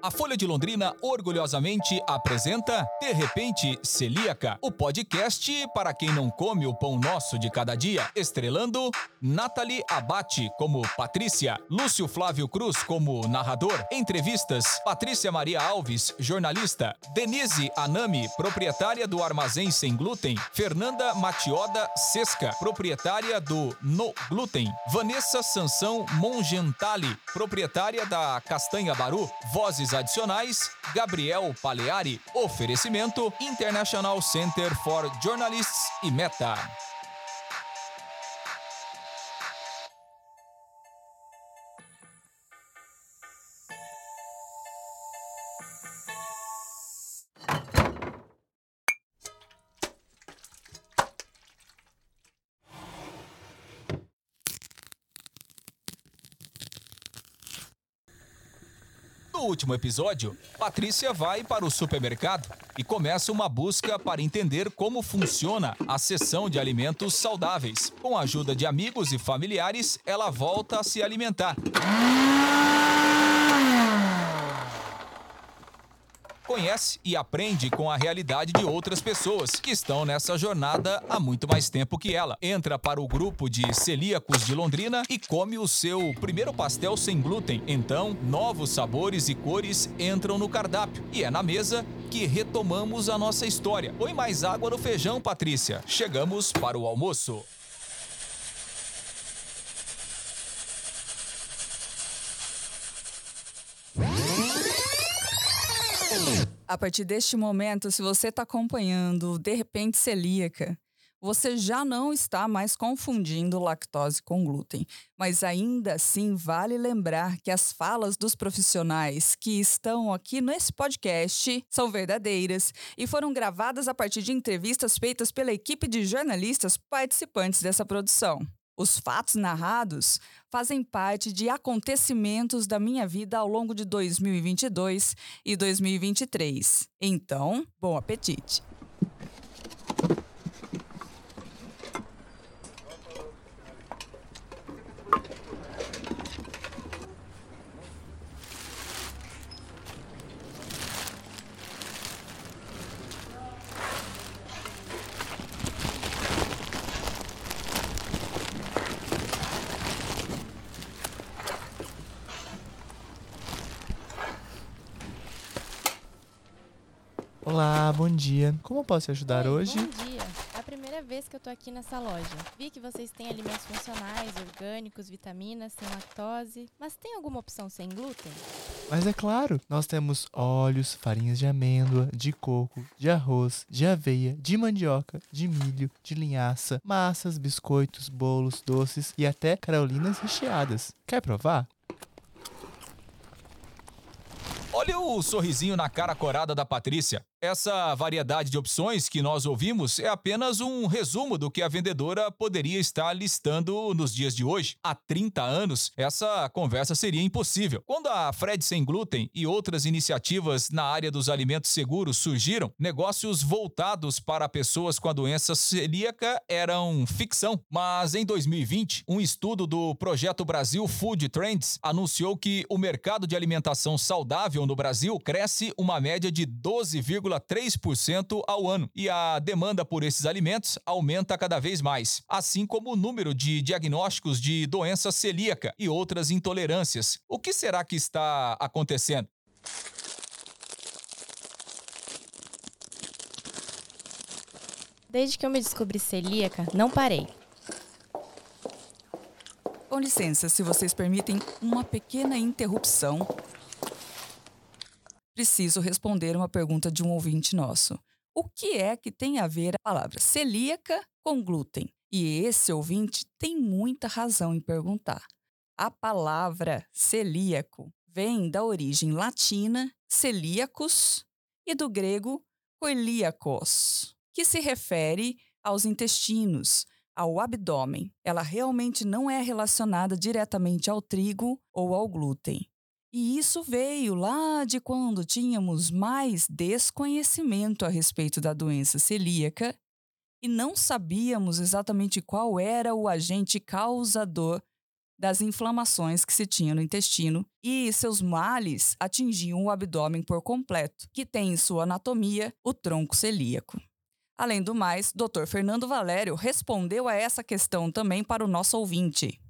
A Folha de Londrina orgulhosamente apresenta De Repente Celíaca, o podcast para quem não come o pão nosso de cada dia, estrelando Nathalie Abate como Patrícia, Lúcio Flávio Cruz como narrador, entrevistas Patrícia Maria Alves, jornalista, Denise Anami, proprietária do Armazém Sem Glúten, Fernanda Matioda Sesca, proprietária do No Glúten, Vanessa Sansão Mongentali, proprietária da Castanha Baru, vozes adicionais, Gabriel Paleari. Oferecimento International Center for Journalists e Meta. No último episódio, Patrícia vai para o supermercado e começa uma busca para entender como funciona a seção de alimentos saudáveis. Com a ajuda de amigos e familiares, ela volta a se alimentar. Conhece e aprende com a realidade de outras pessoas que estão nessa jornada há muito mais tempo que ela. Entra para o grupo de celíacos de Londrina e come o seu primeiro pastel sem glúten. Então, novos sabores e cores entram no cardápio e é na mesa que retomamos a nossa história. Põe mais água no feijão, Patrícia. Chegamos para o almoço. A partir deste momento, se você está acompanhando De repente celíaca, você já não está mais confundindo lactose com glúten. Mas ainda assim, vale lembrar que as falas dos profissionais que estão aqui nesse podcast são verdadeiras e foram gravadas a partir de entrevistas feitas pela equipe de jornalistas participantes dessa produção. Os fatos narrados fazem parte de acontecimentos da minha vida ao longo de 2022 e 2023. Então, bom apetite! Olá, bom dia. Como eu posso te ajudar Oi, hoje? Bom dia. É a primeira vez que eu tô aqui nessa loja. Vi que vocês têm alimentos funcionais, orgânicos, vitaminas, sem lactose. Mas tem alguma opção sem glúten? Mas é claro, nós temos óleos, farinhas de amêndoa, de coco, de arroz, de aveia, de mandioca, de milho, de linhaça, massas, biscoitos, bolos, doces e até carolinas recheadas. Quer provar? Olha o sorrisinho na cara corada da Patrícia. Essa variedade de opções que nós ouvimos é apenas um resumo do que a vendedora poderia estar listando nos dias de hoje. Há 30 anos, essa conversa seria impossível. Quando a Fred Sem Glúten e outras iniciativas na área dos alimentos seguros surgiram, negócios voltados para pessoas com a doença celíaca eram ficção. Mas em 2020, um estudo do Projeto Brasil Food Trends anunciou que o mercado de alimentação saudável no Brasil cresce uma média de 12,3% ao ano e a demanda por esses alimentos aumenta cada vez mais, assim como o número de diagnósticos de doença celíaca e outras intolerâncias. O que será que está acontecendo? Desde que eu me descobri celíaca, não parei. Com licença, se vocês permitem uma pequena interrupção. Preciso responder uma pergunta de um ouvinte nosso. O que é que tem a ver a palavra celíaca com glúten? E esse ouvinte tem muita razão em perguntar. A palavra celíaco vem da origem latina celíacos e do grego coilíacos, que se refere aos intestinos, ao abdômen. Ela realmente não é relacionada diretamente ao trigo ou ao glúten. E isso veio lá de quando tínhamos mais desconhecimento a respeito da doença celíaca e não sabíamos exatamente qual era o agente causador das inflamações que se tinha no intestino e seus males atingiam o abdômen por completo, que tem em sua anatomia o tronco celíaco. Além do mais, Dr. Fernando Valério respondeu a essa questão também para o nosso ouvinte.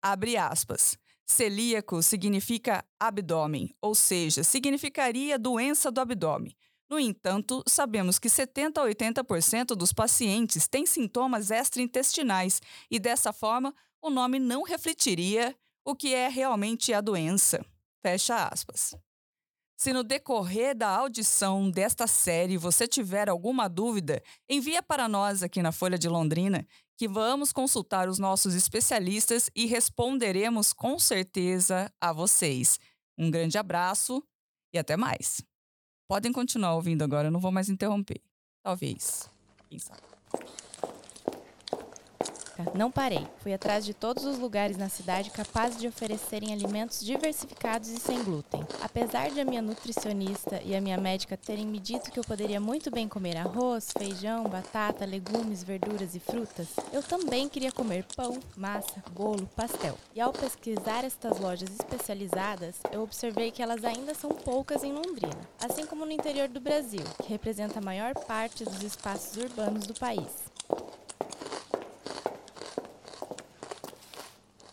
Abre aspas. Celíaco significa abdômen, ou seja, significaria doença do abdômen. No entanto, sabemos que 70 a 80% dos pacientes têm sintomas extraintestinais e, dessa forma, o nome não refletiria o que é realmente a doença. Fecha aspas. Se no decorrer da audição desta série você tiver alguma dúvida, envia para nós aqui na Folha de Londrina, que vamos consultar os nossos especialistas e responderemos com certeza a vocês. Um grande abraço e até mais. Podem continuar ouvindo agora, eu não vou mais interromper. Talvez. Quem sabe. Não parei. Fui atrás de todos os lugares na cidade capazes de oferecerem alimentos diversificados e sem glúten. Apesar de a minha nutricionista e a minha médica terem me dito que eu poderia muito bem comer arroz, feijão, batata, legumes, verduras e frutas, eu também queria comer pão, massa, bolo, pastel. E ao pesquisar estas lojas especializadas, eu observei que elas ainda são poucas em Londrina, assim como no interior do Brasil, que representa a maior parte dos espaços urbanos do país.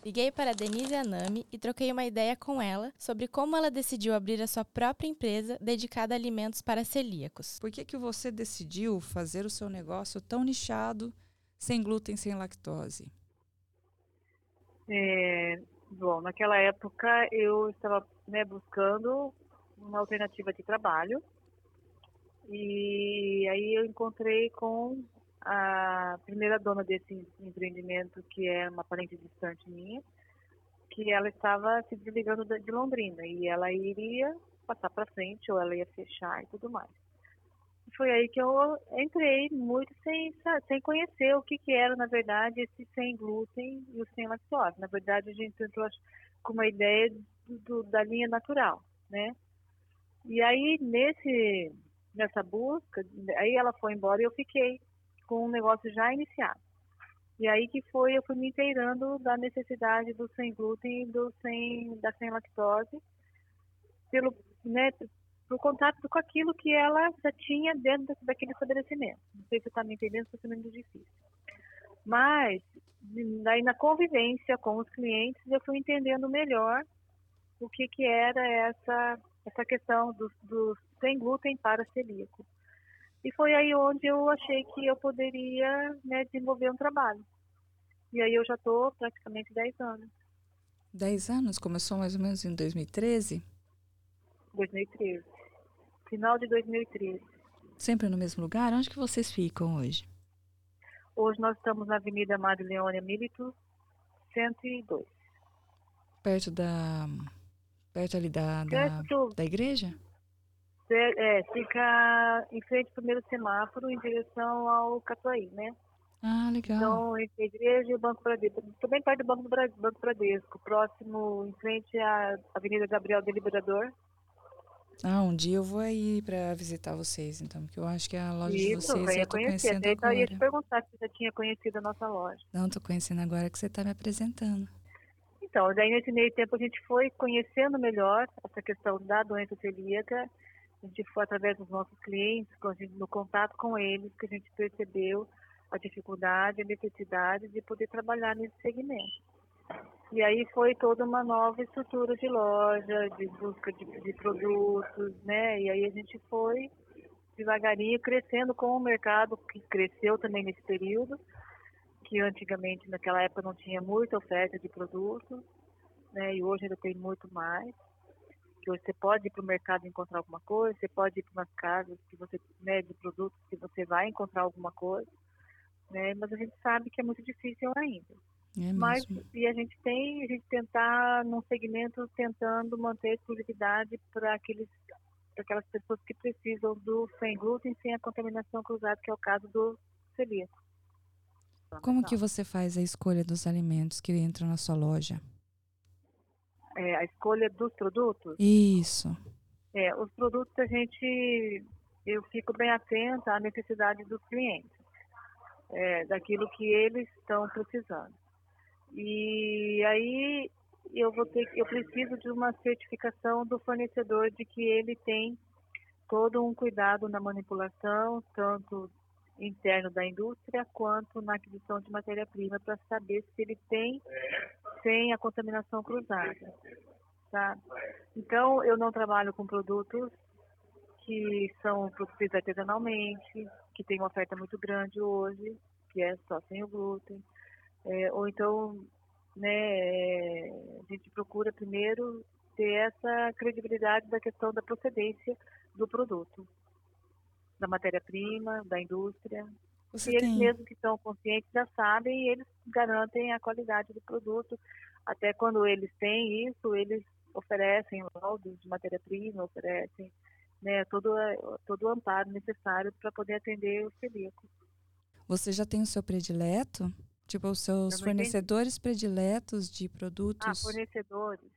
Liguei para Denise Anami e troquei uma ideia com ela sobre como ela decidiu abrir a sua própria empresa dedicada a alimentos para celíacos. Por que, que você decidiu fazer o seu negócio tão nichado, sem glúten, sem lactose? É, bom, naquela época eu estava né, buscando uma alternativa de trabalho e aí eu encontrei com a primeira dona desse empreendimento, que é uma parente distante minha, que ela estava se desligando de Londrina e ela iria passar para frente ou ela ia fechar e tudo mais. Foi aí que eu entrei muito sem, sem conhecer o que, que era, na verdade, esse sem glúten e o sem lactose. Na verdade, a gente entrou com uma ideia do, do, da linha natural, né? E aí, nesse, nessa busca, aí ela foi embora e eu fiquei com um negócio já iniciado. E aí que foi, eu fui me inteirando da necessidade do sem glúten do sem, da sem lactose, pelo, né, pro contato com aquilo que ela já tinha dentro daquele estabelecimento. Não sei se está me entendendo, está sendo muito difícil. Mas, daí na convivência com os clientes, eu fui entendendo melhor o que, que era essa, essa questão do, do sem glúten para celíaco. E foi aí onde eu achei que eu poderia né, desenvolver um trabalho. E aí eu já estou praticamente 10 anos. 10 anos? Começou mais ou menos em 2013? 2013. Final de 2013. Sempre no mesmo lugar? Onde que vocês ficam hoje? Hoje nós estamos na Avenida Madre Leônia Milito, 102. Perto da... Perto ali da, da, da igreja? É, fica em frente ao primeiro semáforo, em direção ao Catuaí, né? Ah, legal. Então, entre a igreja e o Banco Bradesco. Também perto do Banco, do Banco Bradesco, próximo, em frente à Avenida Gabriel Deliberador. Ah, um dia eu vou aí para visitar vocês, então, porque eu acho que a loja Isso, de vocês eu tô conhecer. conhecendo Então, agora. eu ia te perguntar se você já tinha conhecido a nossa loja. Não, tô conhecendo agora que você tá me apresentando. Então, daí nesse meio tempo a gente foi conhecendo melhor essa questão da doença celíaca a gente foi através dos nossos clientes, no contato com eles, que a gente percebeu a dificuldade, a necessidade de poder trabalhar nesse segmento. E aí foi toda uma nova estrutura de loja, de busca de, de produtos, né? E aí a gente foi devagarinho crescendo com o mercado, que cresceu também nesse período, que antigamente naquela época não tinha muita oferta de produtos, né? E hoje ainda tem muito mais que hoje você pode ir para o mercado encontrar alguma coisa, você pode ir para umas casas que você, né, de produtos que você vai encontrar alguma coisa, né, mas a gente sabe que é muito difícil ainda. É mas e a gente tem a gente tentar num segmento tentando manter exclusividade para aqueles para aquelas pessoas que precisam do sem glúten sem a contaminação cruzada que é o caso do celíaco. Como que você faz a escolha dos alimentos que entram na sua loja? É, a escolha dos produtos? Isso. É, os produtos a gente, eu fico bem atenta à necessidade dos clientes, é, daquilo que eles estão precisando. E aí eu vou ter, eu preciso de uma certificação do fornecedor de que ele tem todo um cuidado na manipulação, tanto interno da indústria quanto na aquisição de matéria-prima para saber se ele tem sem a contaminação cruzada. Tá? Então, eu não trabalho com produtos que são produzidos artesanalmente, que tem uma oferta muito grande hoje, que é só sem o glúten. É, ou então, né, a gente procura primeiro ter essa credibilidade da questão da procedência do produto, da matéria-prima, da indústria. Você e eles tem... mesmos que são conscientes já sabem e eles garantem a qualidade do produto. Até quando eles têm isso, eles oferecem laudos de matéria-prima, oferecem né, todo, todo o amparo necessário para poder atender o celíaco. Você já tem o seu predileto? Tipo, os seus fornecedores entendi. prediletos de produtos? Ah, fornecedores.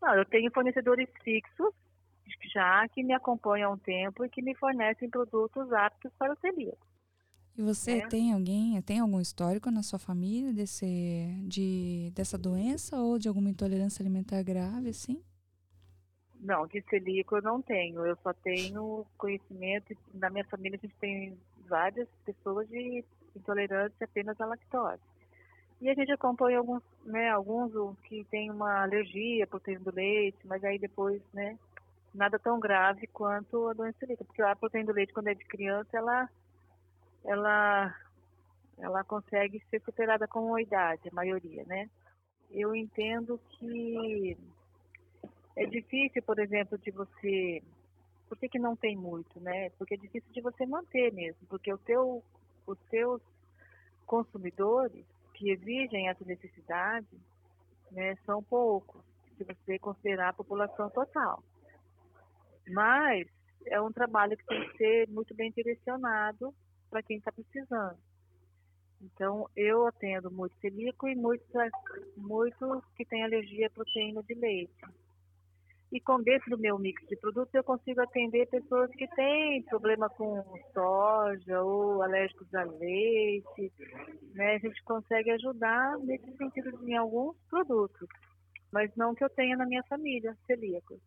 Não, eu tenho fornecedores fixos já que me acompanham há um tempo e que me fornecem produtos aptos para o celíaco. E você é. tem alguém, tem algum histórico na sua família desse, de, dessa doença ou de alguma intolerância alimentar grave, assim? Não, de celíaco eu não tenho. Eu só tenho conhecimento. Na minha família a gente tem várias pessoas de intolerância apenas à lactose. E a gente acompanha alguns, né, alguns que têm uma alergia por proteína do leite, mas aí depois, né, nada tão grave quanto a doença celíaca, porque a proteína do leite quando é de criança, ela ela ela consegue ser superada com a idade, a maioria, né? Eu entendo que é difícil, por exemplo, de você por que, que não tem muito, né? Porque é difícil de você manter mesmo, porque o teu, os teus consumidores que exigem essa necessidade né, são poucos, se você considerar a população total. Mas é um trabalho que tem que ser muito bem direcionado para quem está precisando. Então, eu atendo muito celíaco e muitos, muitos que têm alergia à proteína de leite. E com dentro do meu mix de produtos, eu consigo atender pessoas que têm problema com soja ou alérgicos a leite. Né? A gente consegue ajudar nesse sentido em alguns produtos, mas não que eu tenha na minha família celíacos.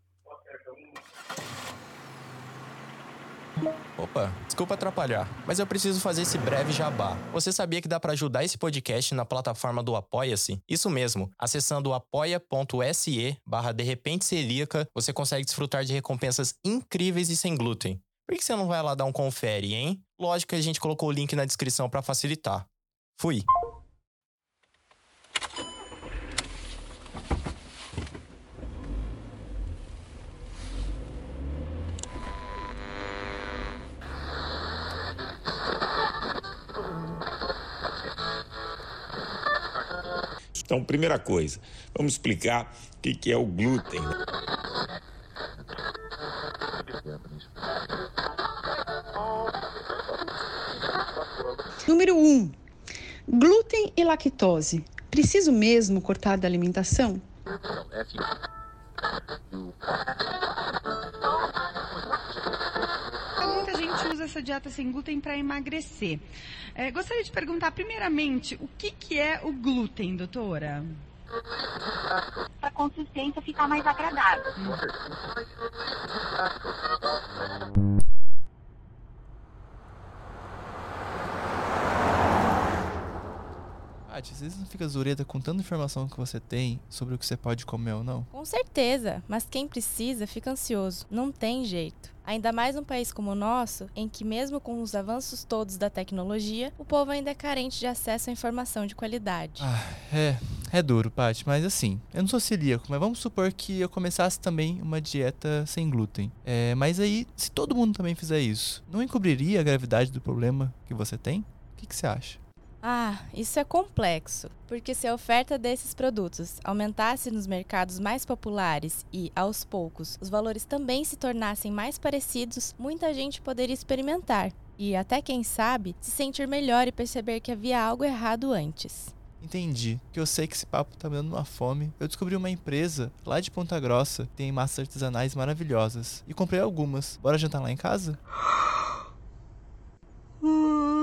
Opa, desculpa atrapalhar, mas eu preciso fazer esse breve jabá. Você sabia que dá para ajudar esse podcast na plataforma do Apoia-se? Isso mesmo, acessando apoia.se barra de repente celíaca, você consegue desfrutar de recompensas incríveis e sem glúten. Por que você não vai lá dar um confere, hein? Lógico que a gente colocou o link na descrição para facilitar. Fui! Então, primeira coisa, vamos explicar o que é o glúten. Número 1. Um, glúten e lactose. Preciso mesmo cortar da alimentação? usa essa dieta sem glúten para emagrecer. É, gostaria de perguntar, primeiramente, o que, que é o glúten, doutora? A consistência ficar mais agradável. Paty, às vezes não fica zureta com tanta informação que você tem sobre o que você pode comer ou não? Com certeza, mas quem precisa fica ansioso. Não tem jeito. Ainda mais num país como o nosso, em que, mesmo com os avanços todos da tecnologia, o povo ainda é carente de acesso à informação de qualidade. Ah, é, é duro, Paty, mas assim, eu não sou celíaco, mas vamos supor que eu começasse também uma dieta sem glúten. É, mas aí, se todo mundo também fizer isso, não encobriria a gravidade do problema que você tem? O que, que você acha? Ah, isso é complexo, porque se a oferta desses produtos aumentasse nos mercados mais populares e, aos poucos, os valores também se tornassem mais parecidos, muita gente poderia experimentar e, até quem sabe, se sentir melhor e perceber que havia algo errado antes. Entendi, que eu sei que esse papo tá me dando uma fome. Eu descobri uma empresa lá de Ponta Grossa que tem massas artesanais maravilhosas e comprei algumas. Bora jantar lá em casa?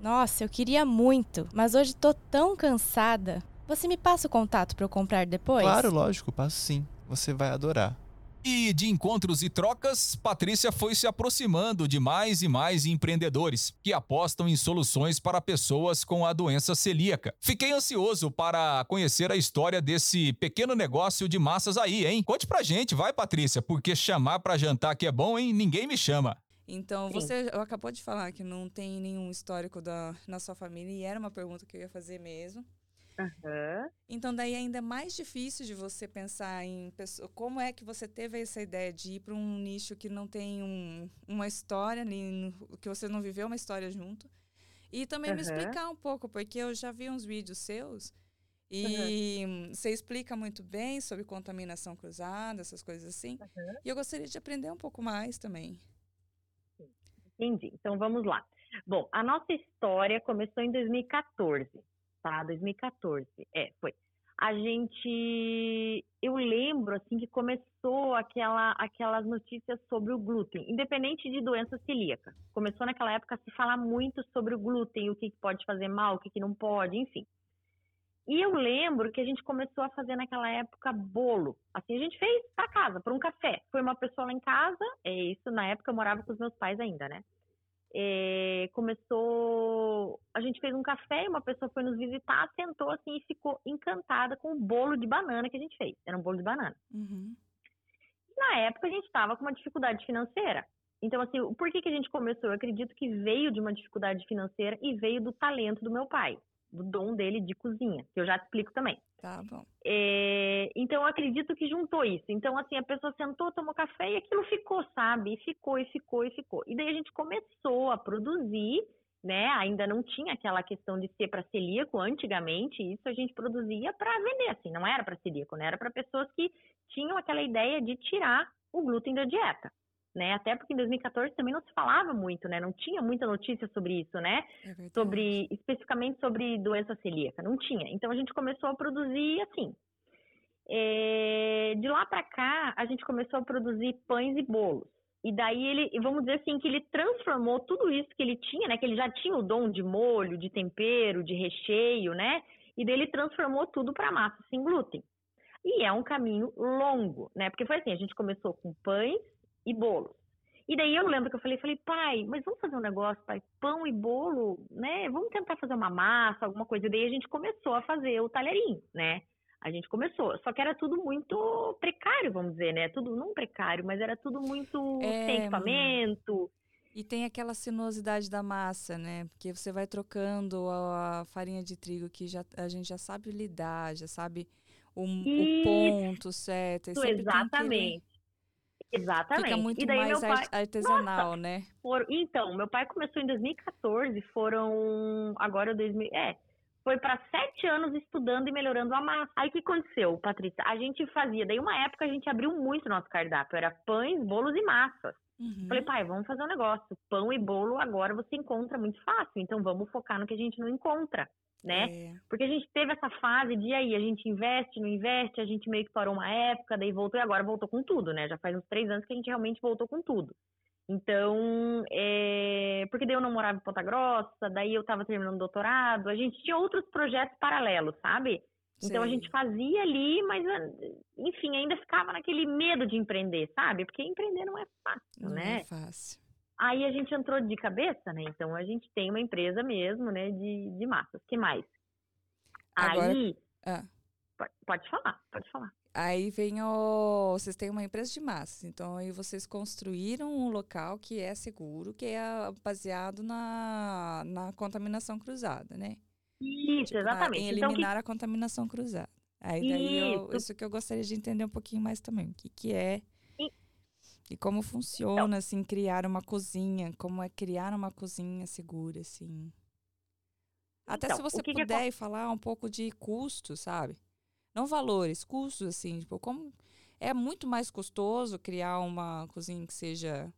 Nossa, eu queria muito, mas hoje tô tão cansada. Você me passa o contato para eu comprar depois? Claro, lógico, passo sim. Você vai adorar. E de encontros e trocas, Patrícia foi se aproximando de mais e mais empreendedores que apostam em soluções para pessoas com a doença celíaca. Fiquei ansioso para conhecer a história desse pequeno negócio de massas aí, hein? Conte pra gente, vai, Patrícia, porque chamar para jantar que é bom, hein? Ninguém me chama. Então, Sim. você acabou de falar que não tem nenhum histórico da, na sua família e era uma pergunta que eu ia fazer mesmo. Aham. Então, daí ainda é mais difícil de você pensar em pessoa, como é que você teve essa ideia de ir para um nicho que não tem um- uma história que você não viveu uma história junto. E também me Aham. explicar um pouco, porque eu já vi uns vídeos seus e hum, você explica muito bem sobre contaminação cruzada, essas coisas assim. E eu gostaria de aprender um pouco mais também. Entendi. Então vamos lá. Bom, a nossa história começou em 2014, tá? 2014. É, foi. A gente, eu lembro assim que começou aquela, aquelas notícias sobre o glúten, independente de doença celíaca. Começou naquela época a se falar muito sobre o glúten, o que pode fazer mal, o que não pode, enfim. E eu lembro que a gente começou a fazer naquela época bolo. Assim, a gente fez para casa, para um café. Foi uma pessoa lá em casa, é isso, na época eu morava com os meus pais ainda, né? É, começou. A gente fez um café e uma pessoa foi nos visitar, sentou assim e ficou encantada com o bolo de banana que a gente fez. Era um bolo de banana. Uhum. Na época a gente estava com uma dificuldade financeira. Então, assim, por que, que a gente começou? Eu acredito que veio de uma dificuldade financeira e veio do talento do meu pai, do dom dele de cozinha, que eu já te explico também. Tá bom. É, então, eu acredito que juntou isso. Então, assim, a pessoa sentou, tomou café e aquilo ficou, sabe? E ficou, e ficou, e ficou. E daí a gente começou a produzir, né? Ainda não tinha aquela questão de ser para celíaco antigamente. Isso a gente produzia para vender, assim, não era para celíaco, né? Era para pessoas que tinham aquela ideia de tirar o glúten da dieta. Né? Até porque em 2014 também não se falava muito, né? Não tinha muita notícia sobre isso, né? É sobre especificamente sobre doença celíaca, não tinha. Então a gente começou a produzir assim. É, de lá para cá a gente começou a produzir pães e bolos. E daí ele, vamos dizer assim, que ele transformou tudo isso que ele tinha, né? Que ele já tinha o dom de molho, de tempero, de recheio, né? E daí ele transformou tudo para massa sem glúten. E é um caminho longo, né? Porque foi assim, a gente começou com pães e bolos. E daí eu lembro que eu falei, falei, pai, mas vamos fazer um negócio, pai, pão e bolo, né? Vamos tentar fazer uma massa, alguma coisa. E daí a gente começou a fazer o talharinho, né? A gente começou. Só que era tudo muito precário, vamos dizer, né? Tudo não precário, mas era tudo muito É, sem equipamento. E tem aquela sinuosidade da massa, né? Porque você vai trocando a farinha de trigo que já, a gente já sabe lidar, já sabe o, o ponto certo. Exatamente. Exatamente. Fica muito e daí mais meu pai, art- artesanal, né? Foram- então, meu pai começou em 2014, foram agora 2000, é, foi para sete anos estudando e melhorando a massa. Aí o que aconteceu, Patrícia? A gente fazia, daí uma época a gente abriu muito nosso cardápio, era pães, bolos e massas. Uhum. Falei, pai, vamos fazer um negócio. Pão e bolo agora você encontra muito fácil, então vamos focar no que a gente não encontra, né? É. Porque a gente teve essa fase de aí, a gente investe, não investe, a gente meio que parou uma época, daí voltou e agora voltou com tudo, né? Já faz uns três anos que a gente realmente voltou com tudo. Então, é... porque daí eu não morava em Ponta Grossa, daí eu tava terminando o doutorado, a gente tinha outros projetos paralelos, sabe? Então a Sei. gente fazia ali, mas ah, enfim, ainda ficava naquele medo de empreender, sabe? Porque empreender não é fácil, Não né? é fácil. Aí a gente entrou de cabeça, né? Então a gente tem uma empresa mesmo, né, de, de massas. que mais? Agora- Aí. Ah. Pode, pode falar, pode falar. Aí vem o. Vocês têm uma empresa de massas, então aí vocês construíram um local que é seguro, que é baseado na, na contaminação cruzada, né? Isso, Tipo, na- exatamente. em Então, que- eliminar a contaminação cruzada. Aí daí eu, Isso. isso que eu gostaria de entender um pouquinho mais também. O que, que é E- como funciona, assim, criar uma cozinha, como é criar uma cozinha segura, assim. Até Então, se você que que puder falar um pouco de custos, sabe? Não valores, custos, assim, tipo, como é muito mais custoso criar uma cozinha que seja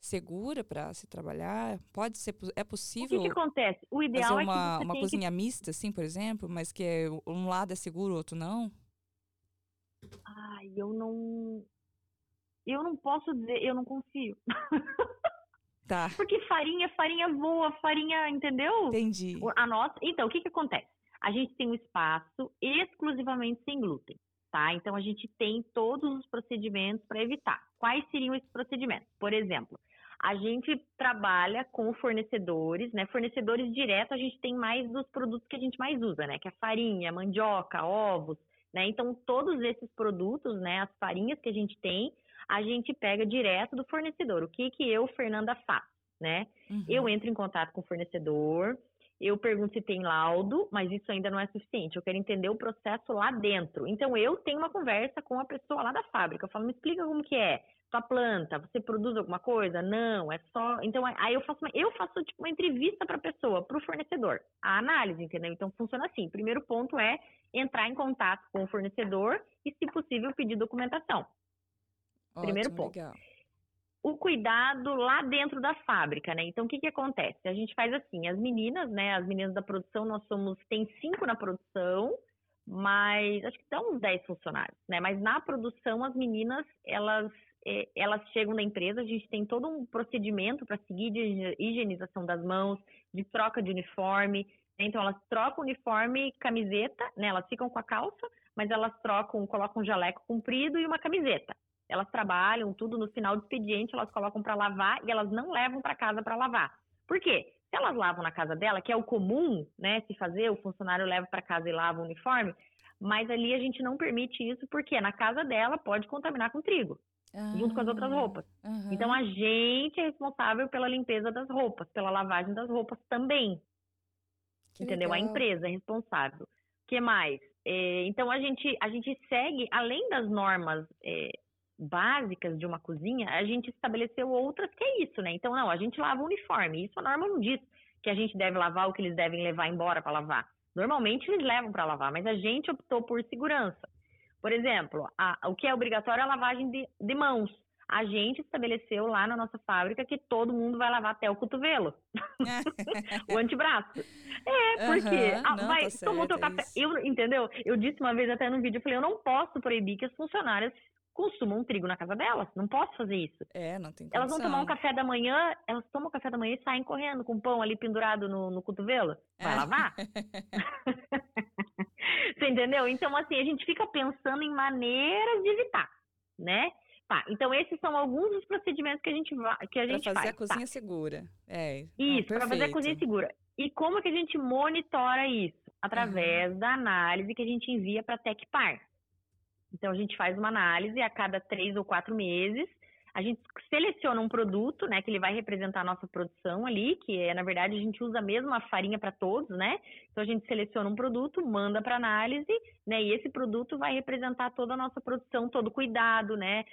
segura para se trabalhar? Pode ser, é o que, possível que acontece? O fazer ideal é que uma, uma cozinha mista, assim, por exemplo, mas que é, um lado é seguro, o outro não? que... Ai, eu não... Eu não posso dizer, eu não confio. Tá. Porque farinha, farinha voa, farinha, entendeu? Entendi. A nossa, então, o que que acontece? A gente tem um espaço exclusivamente sem glúten, tá? Então a gente tem todos os procedimentos para evitar. Quais seriam esses procedimentos? Por exemplo, a gente trabalha com fornecedores, né? Fornecedores direto, a gente tem mais dos produtos que a gente mais usa, né? Que é farinha, mandioca, ovos, né? Então, todos esses produtos, né? As farinhas que a gente tem, a gente pega direto do fornecedor. O que que eu, Fernanda, faço, né? Uhum. Eu entro em contato com o fornecedor, eu pergunto se tem laudo, mas isso ainda não é suficiente. Eu quero entender o processo lá dentro. Então, eu tenho uma conversa com a pessoa lá da fábrica. Eu falo, me explica como que é tua planta, você produz alguma coisa? Não, é só. Então, aí eu faço uma, eu faço tipo uma entrevista para a pessoa, para o fornecedor. A análise, entendeu? Então funciona assim. Primeiro ponto é entrar em contato com o fornecedor e, se possível, pedir documentação. Primeiro Ótimo, ponto. Legal. O cuidado lá dentro da fábrica, né? Então, o que que acontece? A gente faz assim, as meninas, né? As meninas da produção, nós somos, tem cinco na produção, mas acho que estão uns 10 funcionários, né? Mas na produção, as meninas, elas eh, elas chegam na empresa, a gente tem todo um procedimento para seguir de higi- higienização das mãos, de troca de uniforme. né? Então, elas trocam uniforme e camiseta, né? Elas ficam com a calça, mas elas trocam, colocam um jaleco comprido e uma camiseta. Elas trabalham tudo no final do expediente, elas colocam para lavar e elas não levam para casa para lavar. Por quê? Se elas lavam na casa dela, que é o comum, né, se fazer, o funcionário leva para casa e lava o uniforme, mas ali a gente não permite isso porque na casa dela pode contaminar com trigo junto com as outras Ah, roupas. aham. Então a gente é responsável pela limpeza das roupas, pela lavagem das roupas também. Que entendeu? A legal. empresa é responsável. O que mais? É, então a gente a gente segue além das normas é, básicas de uma cozinha, a gente estabeleceu outras que é isso, né? Então não, a gente lava o uniforme. Isso a norma não diz que a gente deve lavar ou que eles devem levar embora para lavar. Normalmente eles levam para lavar, mas a gente optou por segurança. Por exemplo, a- o que é obrigatório é a lavagem de, de mãos. A gente estabeleceu lá na nossa fábrica que todo mundo vai lavar até o cotovelo, o antebraço. É, porque ah, não, vai, tá tomou teu certo, é café. isso. Eu, entendeu? Eu disse uma vez até no vídeo, eu falei, eu não posso proibir que as funcionárias consumam trigo na casa delas. Não posso fazer isso. É, não tem Elas vão tomar um condição. café da manhã, elas tomam café da manhã e saem correndo com o pão ali pendurado no, no cotovelo. Vai É. lavar? Você entendeu? Então, assim, a gente fica pensando em maneiras de evitar, né? Tá, então esses são alguns dos procedimentos que a gente, va- que a Pra gente fazer faz. a cozinha segura. É. Isso, para fazer a cozinha segura. E como que a gente monitora isso? Através da análise que a gente envia para a Tecpar. Então, a gente faz uma análise a cada três ou quatro meses. A gente seleciona um produto, né, que ele vai representar a nossa produção ali, que é, na verdade, a gente usa a mesma farinha para todos, né? Então, a gente seleciona um produto, manda para análise, né? E esse produto vai representar toda a nossa produção, todo o cuidado, né?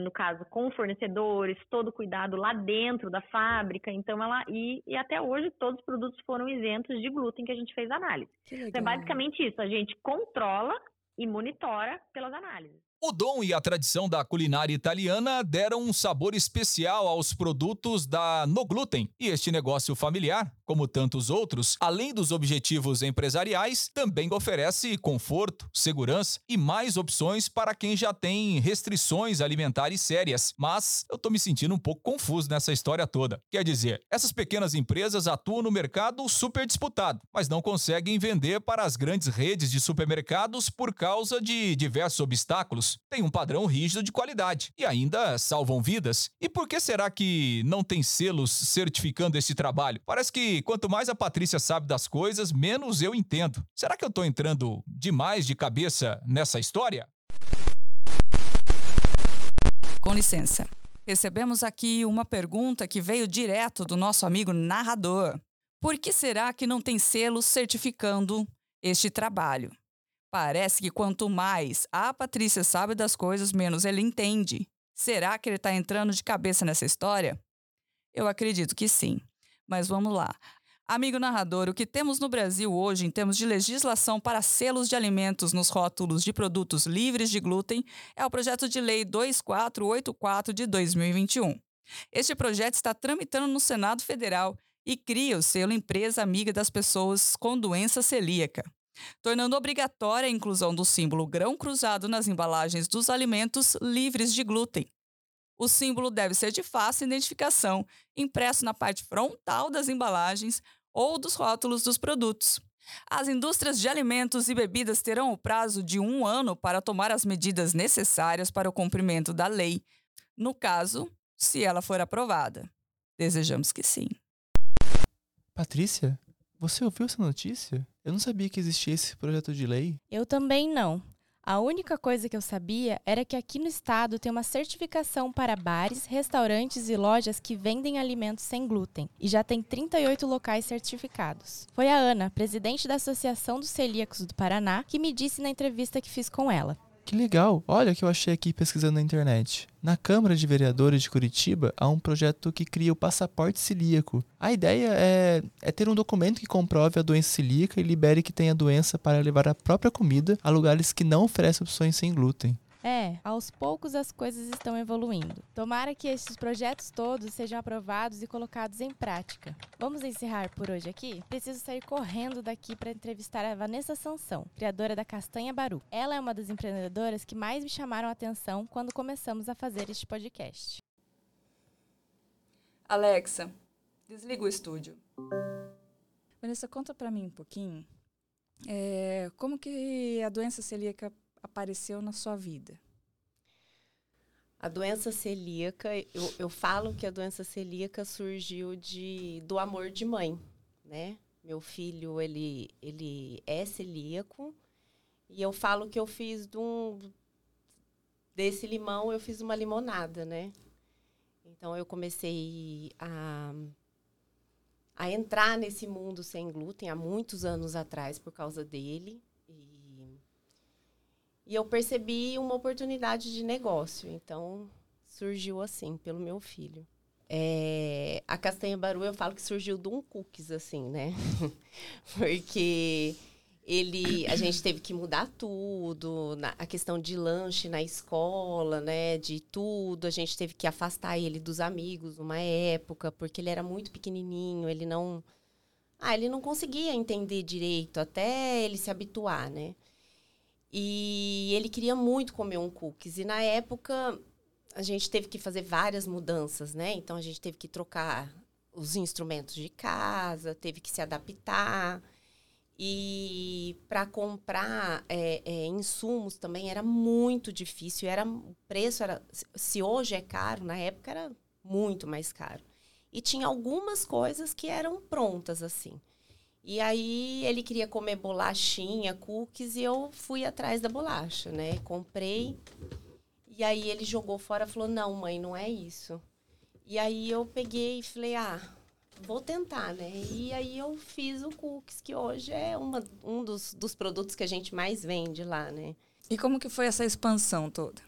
no caso, com fornecedores, todo cuidado lá dentro da fábrica. Então, ela. E, e até hoje, todos os produtos foram isentos de glúten que a gente fez análise. Que Então, é basicamente isso: a gente controla e monitora pelas análises. O dom e a tradição da culinária italiana deram um sabor especial aos produtos da No Glúten. E este negócio familiar, como tantos outros, além dos objetivos empresariais, também oferece conforto, segurança e mais opções para quem já tem restrições alimentares sérias. Mas eu tô me sentindo um pouco confuso nessa história toda. Quer dizer, essas pequenas empresas atuam no mercado super disputado, mas não conseguem vender para as grandes redes de supermercados por causa de diversos obstáculos. Tem um padrão rígido de qualidade e ainda salvam vidas. E por que será que não tem selos certificando esse trabalho? Parece que quanto mais a Patrícia sabe das coisas, menos eu entendo. Será que eu tô entrando demais de cabeça nessa história? Com licença. Recebemos aqui uma pergunta que veio direto do nosso amigo narrador. Por que será que não tem selo certificando este trabalho? Parece que quanto mais a Patrícia sabe das coisas, menos ele entende. Será que ele está entrando de cabeça nessa história? Eu acredito que sim. Mas vamos lá. Amigo narrador, o que temos no Brasil hoje em termos de legislação para selos de alimentos nos rótulos de produtos livres de glúten é o projeto de lei 2484 de 2021. Este projeto está tramitando no Senado Federal e cria o selo Empresa Amiga das Pessoas com Doença Celíaca, tornando obrigatória a inclusão do símbolo grão cruzado nas embalagens dos alimentos livres de glúten. O símbolo deve ser de fácil identificação, impresso na parte frontal das embalagens ou dos rótulos dos produtos. As indústrias de alimentos e bebidas terão o prazo de um ano para tomar as medidas necessárias para o cumprimento da lei, no caso, se ela for aprovada. Desejamos que sim. Patrícia, você ouviu essa notícia? Eu não sabia que existia esse projeto de lei. Eu também não. A única coisa que eu sabia era que aqui no estado tem uma certificação para bares, restaurantes e lojas que vendem alimentos sem glúten e já tem 38 locais certificados. Foi a Ana, presidente da Associação dos Celíacos do Paraná, que me disse na entrevista que fiz com ela. Que legal! Olha o que eu achei aqui pesquisando na internet. Na Câmara de Vereadores de Curitiba há um projeto que cria o passaporte celíaco. A ideia é, é ter um documento que comprove a doença celíaca e libere que tenha doença para levar a própria comida a lugares que não oferecem opções sem glúten. É, aos poucos as coisas estão evoluindo. Tomara que estes projetos todos sejam aprovados e colocados em prática. Vamos encerrar por hoje aqui? Preciso sair correndo daqui para entrevistar a Vanessa Sansão, criadora da Castanha Baru. Ela é uma das empreendedoras que mais me chamaram a atenção quando começamos a fazer este podcast. Alexa, desliga o estúdio. Vanessa, conta para mim um pouquinho é, como que a doença celíaca apareceu na sua vida? A doença celíaca, eu, eu falo que a doença celíaca surgiu de, do amor de mãe, né? Meu filho, ele, ele é celíaco e eu falo que eu fiz de um, desse limão, eu fiz uma limonada, né? Então, eu comecei a, a entrar nesse mundo sem glúten há muitos anos atrás por causa dele. E eu percebi uma oportunidade de negócio. Então, surgiu assim, pelo meu filho. É, a castanha baru eu falo que surgiu de um cookies, assim, né? Porque ele, a gente teve que mudar tudo, na, a questão de lanche na escola, né? De tudo, a gente teve que afastar ele dos amigos uma época, porque ele era muito pequenininho, ele não, ah, ele não conseguia entender direito até ele se habituar, né? E ele queria muito comer um cookies. E na época a gente teve que fazer várias mudanças, né? Então a gente teve que trocar os instrumentos de casa, teve que se adaptar. E para comprar é, é, insumos também era muito difícil. Era, o preço era. Se hoje é caro, na época era muito mais caro. E tinha algumas coisas que eram prontas, assim. E aí ele queria comer bolachinha, cookies, e eu fui atrás da bolacha, né? Comprei. E aí ele jogou fora e falou: Não, mãe, não é isso. E aí eu peguei e falei: Ah, vou tentar, né? E aí eu fiz o cookies, que hoje é uma, um dos, dos produtos que a gente mais vende lá, né? E como que foi essa expansão toda?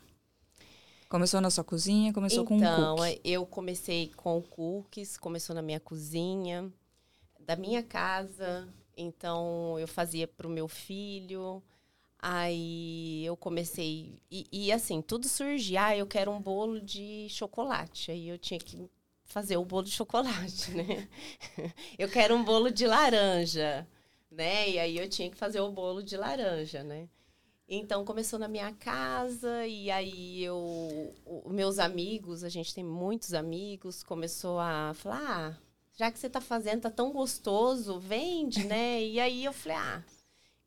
Começou na sua cozinha, começou então, com um cookie? Então, eu comecei com cookies, começou na minha cozinha da minha casa. Então, eu fazia para o meu filho. Aí eu comecei. E, e, assim, tudo surgia. Ah, eu quero um bolo de chocolate. Aí eu tinha que fazer o bolo de chocolate, né? eu quero um bolo de laranja, né? E aí eu tinha que fazer o bolo de laranja, né? Então começou na minha casa e aí eu, meus amigos, a gente tem muitos amigos, começou a falar, ah, já que você tá fazendo, tá tão gostoso, vende, né? E aí eu falei, ah.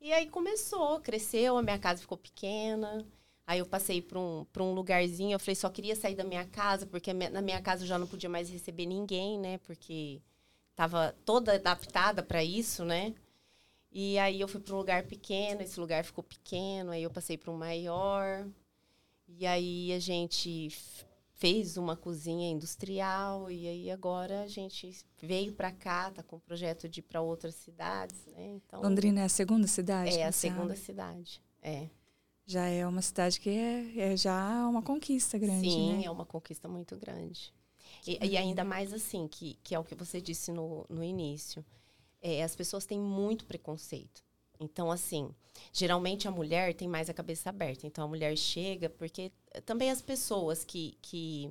E aí começou, cresceu, a minha casa ficou pequena. Aí eu passei para um, um lugarzinho, eu falei, só queria sair da minha casa, porque na minha casa eu já não podia mais receber ninguém, né? Porque tava toda adaptada para isso, né? E aí eu fui para um lugar pequeno, esse lugar ficou pequeno, aí eu passei para um maior. E aí a gente fez uma cozinha industrial e aí agora a gente veio para cá, tá com o projeto de ir para outras cidades, né? Então Londrina é a segunda cidade? É a segunda cidade, é. Já é uma cidade que é, é já uma conquista grande, Sim, né? é uma conquista muito grande. E, e, ainda mais assim, que, que é o que você disse no, no início. É, as pessoas têm muito preconceito. Então, assim, geralmente a mulher tem mais a cabeça aberta. Então, a mulher chega, porque também as pessoas que, que,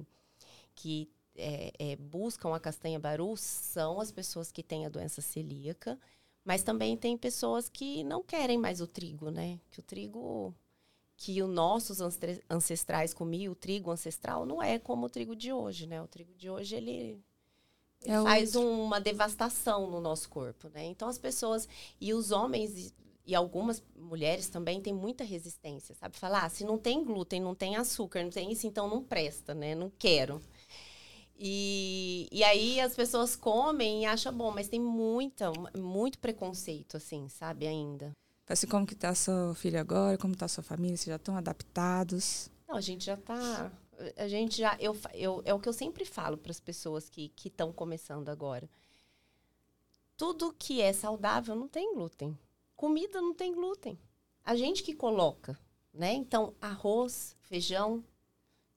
que é, é, buscam a castanha baru são as pessoas que têm a doença celíaca, mas também tem pessoas que não querem mais o trigo, né? Que o trigo que os nossos ancestrais comiam, o trigo ancestral, não é como o trigo de hoje, né? O trigo de hoje, ele é faz outro. uma devastação no nosso corpo, né? Então, as pessoas... E os homens e algumas mulheres também têm muita resistência, sabe? Falar, ah, se não tem glúten, não tem açúcar, não tem isso, então não presta, né? Não quero. E, e aí as pessoas comem e acham bom, mas tem muita, muito preconceito, assim, sabe, ainda. Assim, como que tá sua filha agora? Como tá sua família? Vocês já estão adaptados? Não, a gente já tá... A gente já... Eu, eu, é o que eu sempre falo para as pessoas que estão começando agora. Tudo que é saudável não tem glúten. Comida não tem glúten. A gente que coloca, né? Então, arroz, feijão,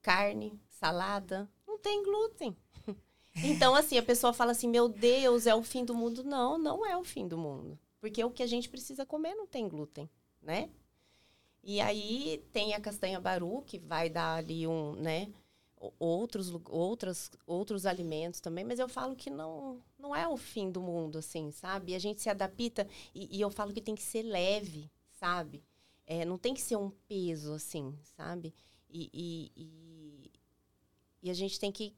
carne, salada, não tem glúten. Então, assim, a pessoa fala assim: meu Deus, é o fim do mundo. Não, não é o fim do mundo. Porque o que a gente precisa comer não tem glúten, né? E aí tem a castanha baru, que vai dar ali um, né? Outros, outros, outros alimentos também, mas eu falo que não, não é o fim do mundo, assim, sabe? E a gente se adapta e, e eu falo que tem que ser leve, sabe? É, não tem que ser um peso, assim, sabe? E, e, e, e a gente tem que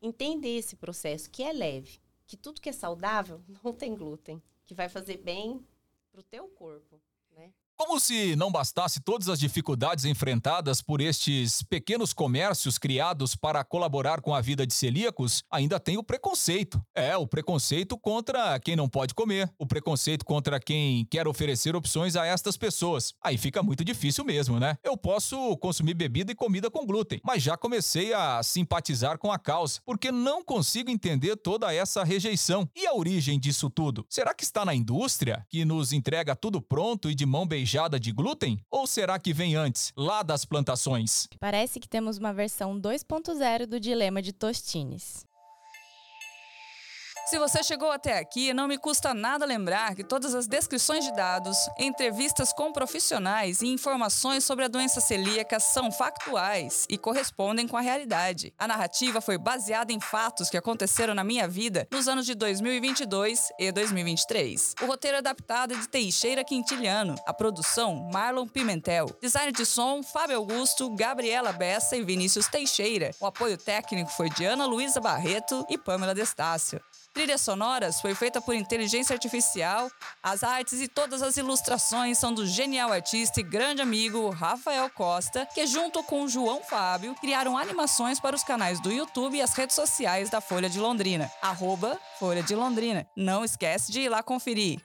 entender esse processo, que é leve que tudo que é saudável não tem glúten, que vai fazer bem para o teu corpo. Como se não bastasse todas as dificuldades enfrentadas por estes pequenos comércios criados para colaborar com a vida de celíacos, ainda tem o preconceito. É, o preconceito contra quem não pode comer, o preconceito contra quem quer oferecer opções a estas pessoas. Aí fica muito difícil mesmo, né? Eu posso consumir bebida e comida com glúten, mas já comecei a simpatizar com a causa, porque não consigo entender toda essa rejeição. E a origem disso tudo? Será que está na indústria, que nos entrega tudo pronto e de mão beijada? De glúten? Ou será que vem antes, lá das plantações? Parece que temos uma versão 2.0 do dilema de Tostines. Se você chegou até aqui, não me custa nada lembrar que todas as descrições de dados, entrevistas com profissionais e informações sobre a doença celíaca são factuais e correspondem com a realidade. A narrativa foi baseada em fatos que aconteceram na minha vida nos anos de 2022 e 2023. O roteiro adaptado é de Teixeira Quintiliano, a produção Marlon Pimentel, design de som Fábio Augusto, Gabriela Bessa e Vinícius Teixeira. O apoio técnico foi de Ana Luísa Barreto e Pamela Destácio. Trilhas sonoras foi feita por inteligência artificial. As artes e todas as ilustrações são do genial artista e grande amigo Rafael Costa, que junto com João Fábio criaram animações para os canais do YouTube e as redes sociais da Folha de Londrina. Arroba Folha de Londrina. Não esquece de ir lá conferir.